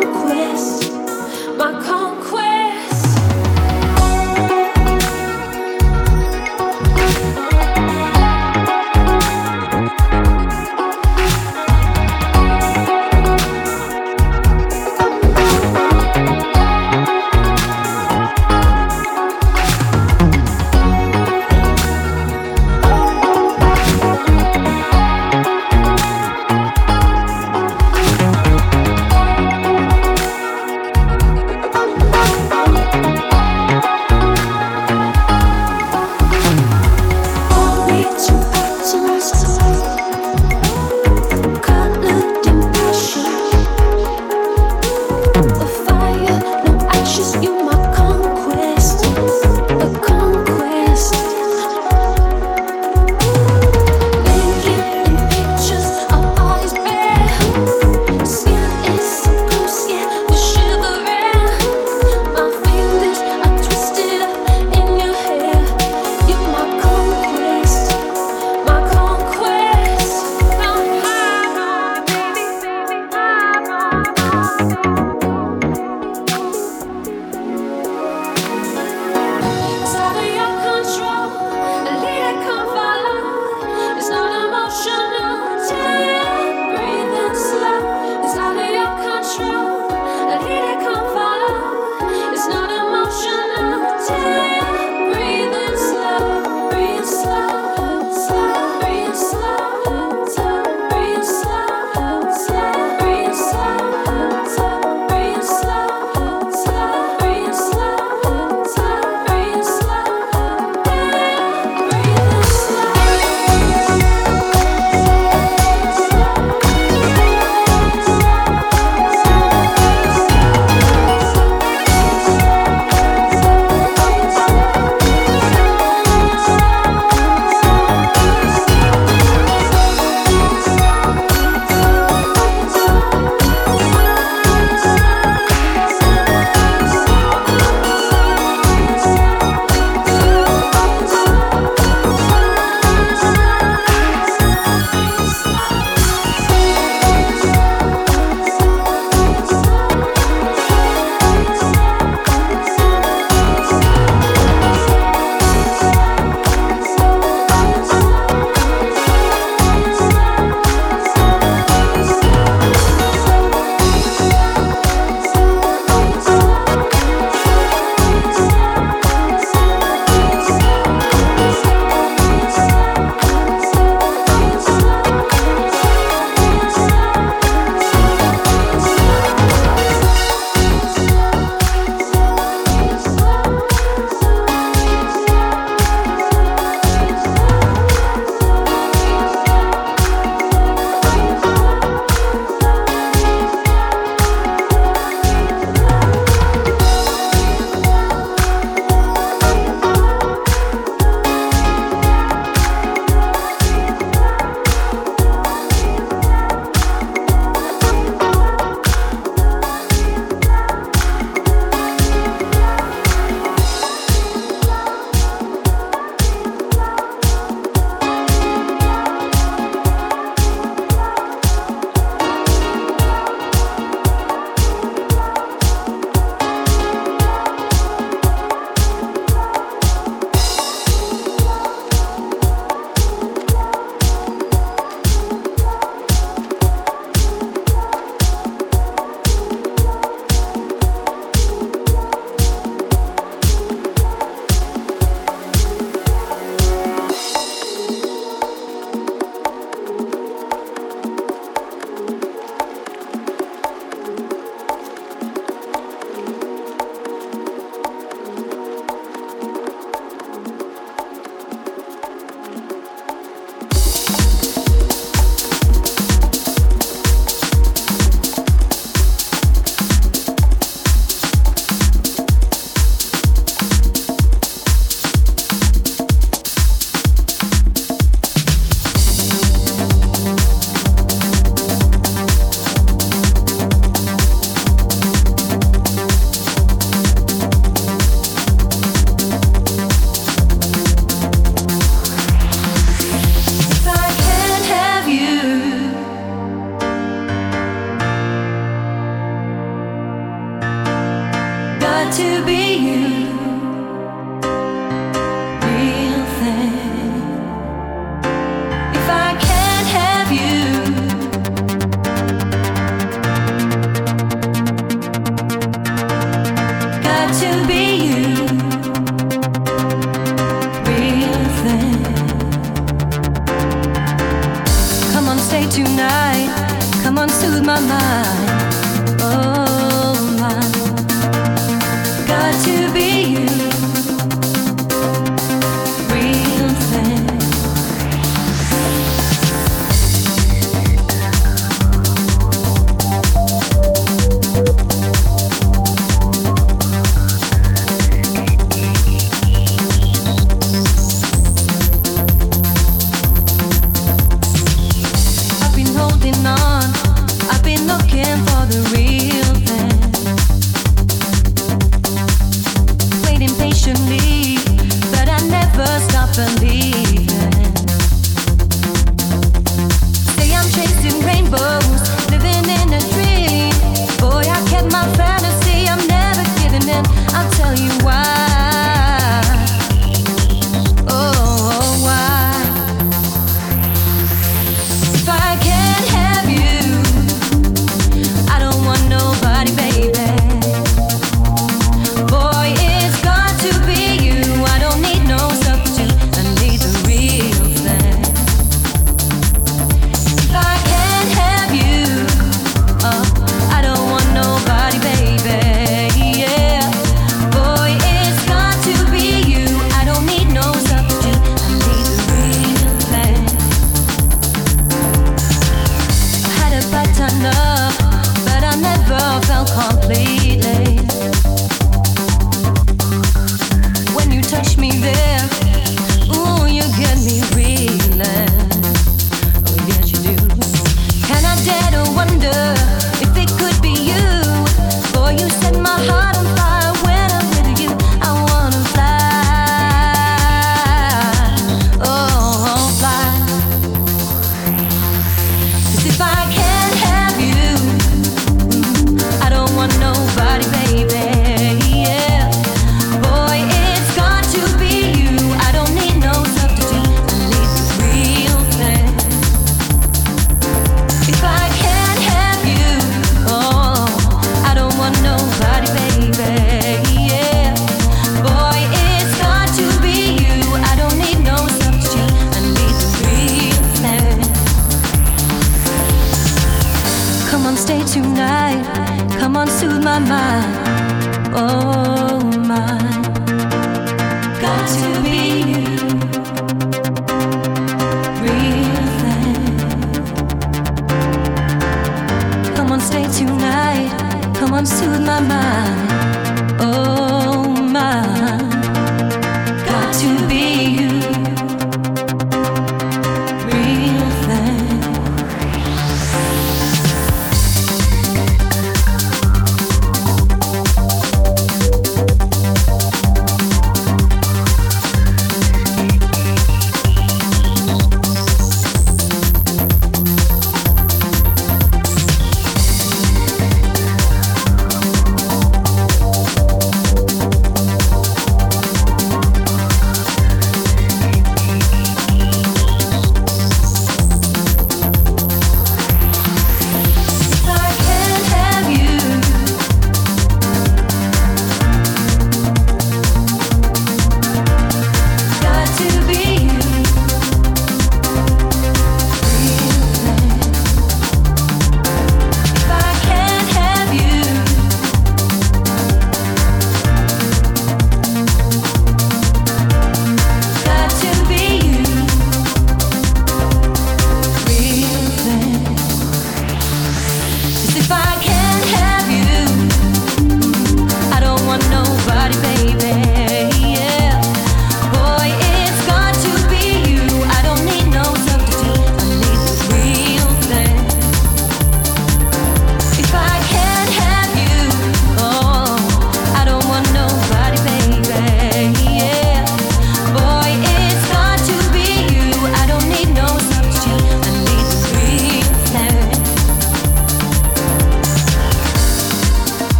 request.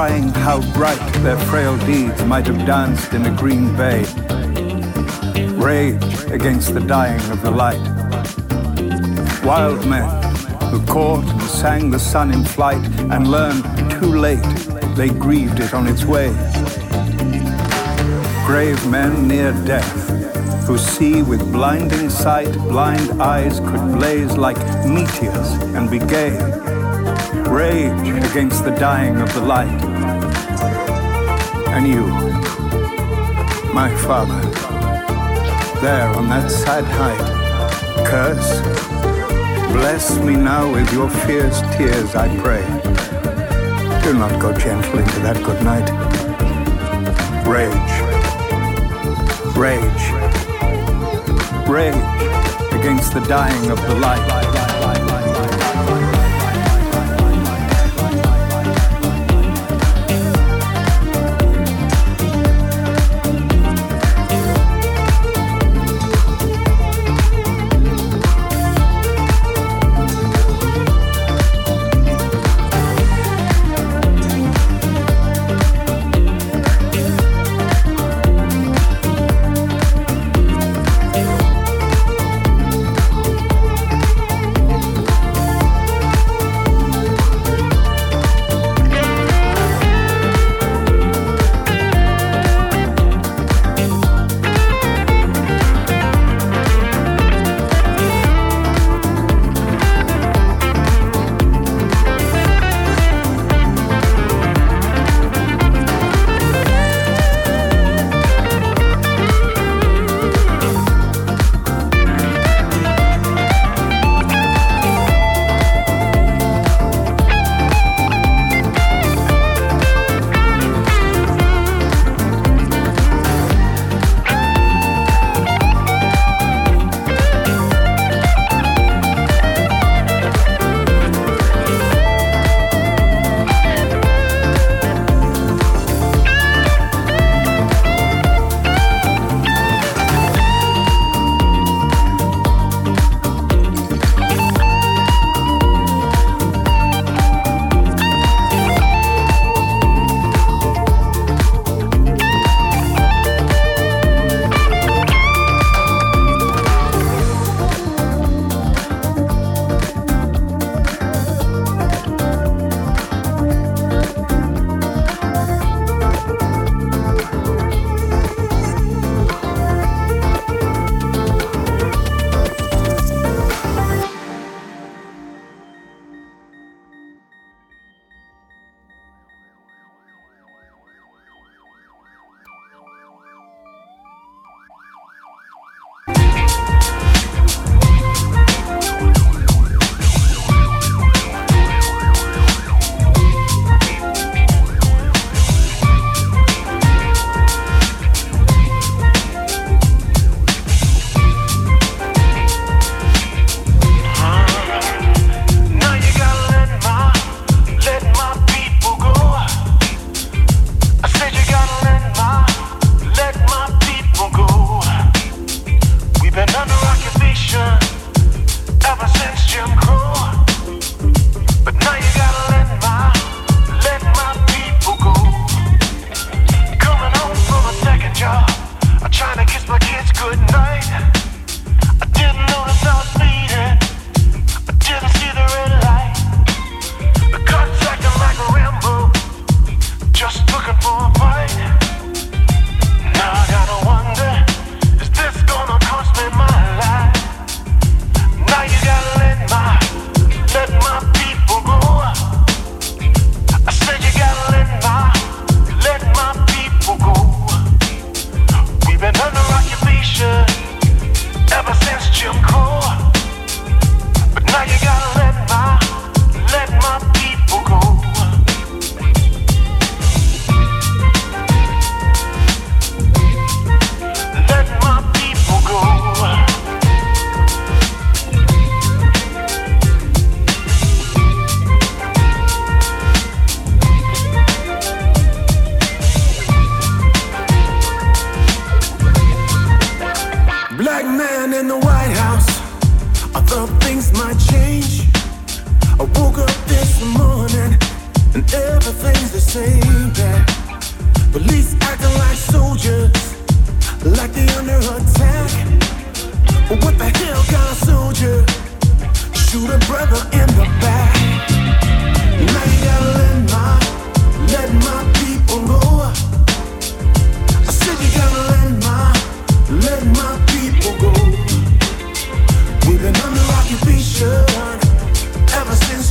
Crying how bright their frail deeds might have danced in a green bay. Rage against the dying of the light. Wild men who caught and sang the sun in flight and learned too late they grieved it on its way. Grave men near death who see with blinding sight, blind eyes could blaze like meteors and be gay. Rage against the dying of the light. And you, my father, there on that sad height, curse, bless me now with your fierce tears, I pray. Do not go gentle into that good night. Rage, rage, rage against the dying of the light.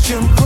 They